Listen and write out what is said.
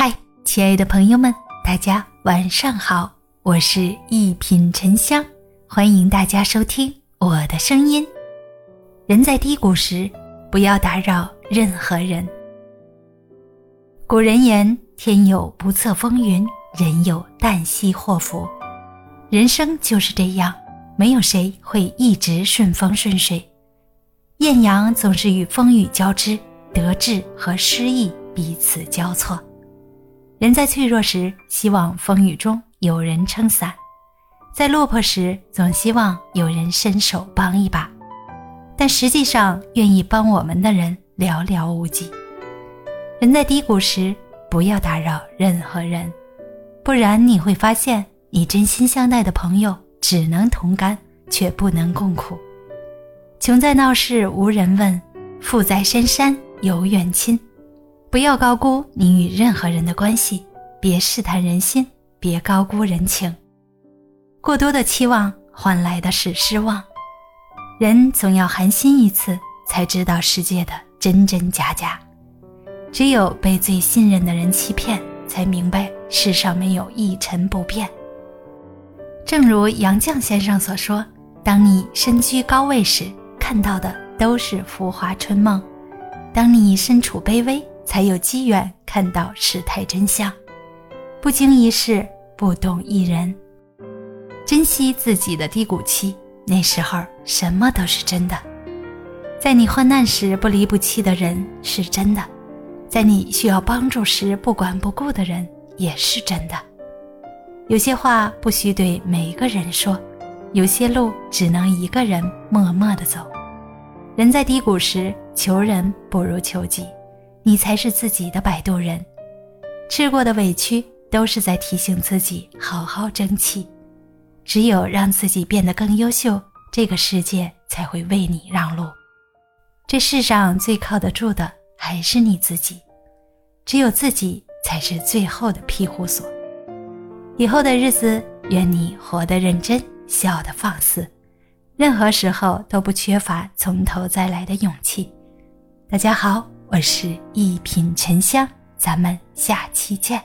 嗨，亲爱的朋友们，大家晚上好，我是一品沉香，欢迎大家收听我的声音。人在低谷时，不要打扰任何人。古人言：“天有不测风云，人有旦夕祸福。”人生就是这样，没有谁会一直顺风顺水。艳阳总是与风雨交织，得志和失意彼此交错。人在脆弱时，希望风雨中有人撑伞；在落魄时，总希望有人伸手帮一把。但实际上，愿意帮我们的人寥寥无几。人在低谷时，不要打扰任何人，不然你会发现，你真心相待的朋友只能同甘，却不能共苦。穷在闹市无人问，富在深山有远亲。不要高估你与任何人的关系，别试探人心，别高估人情。过多的期望换来的是失望。人总要寒心一次，才知道世界的真真假假。只有被最信任的人欺骗，才明白世上没有一成不变。正如杨绛先生所说：“当你身居高位时，看到的都是浮华春梦；当你身处卑微，”才有机缘看到事态真相，不经一事，不懂一人。珍惜自己的低谷期，那时候什么都是真的。在你患难时不离不弃的人是真的，在你需要帮助时不管不顾的人也是真的。有些话不需对每个人说，有些路只能一个人默默的走。人在低谷时，求人不如求己。你才是自己的摆渡人，吃过的委屈都是在提醒自己好好争气。只有让自己变得更优秀，这个世界才会为你让路。这世上最靠得住的还是你自己，只有自己才是最后的庇护所。以后的日子，愿你活得认真，笑得放肆，任何时候都不缺乏从头再来的勇气。大家好。我是一品沉香，咱们下期见。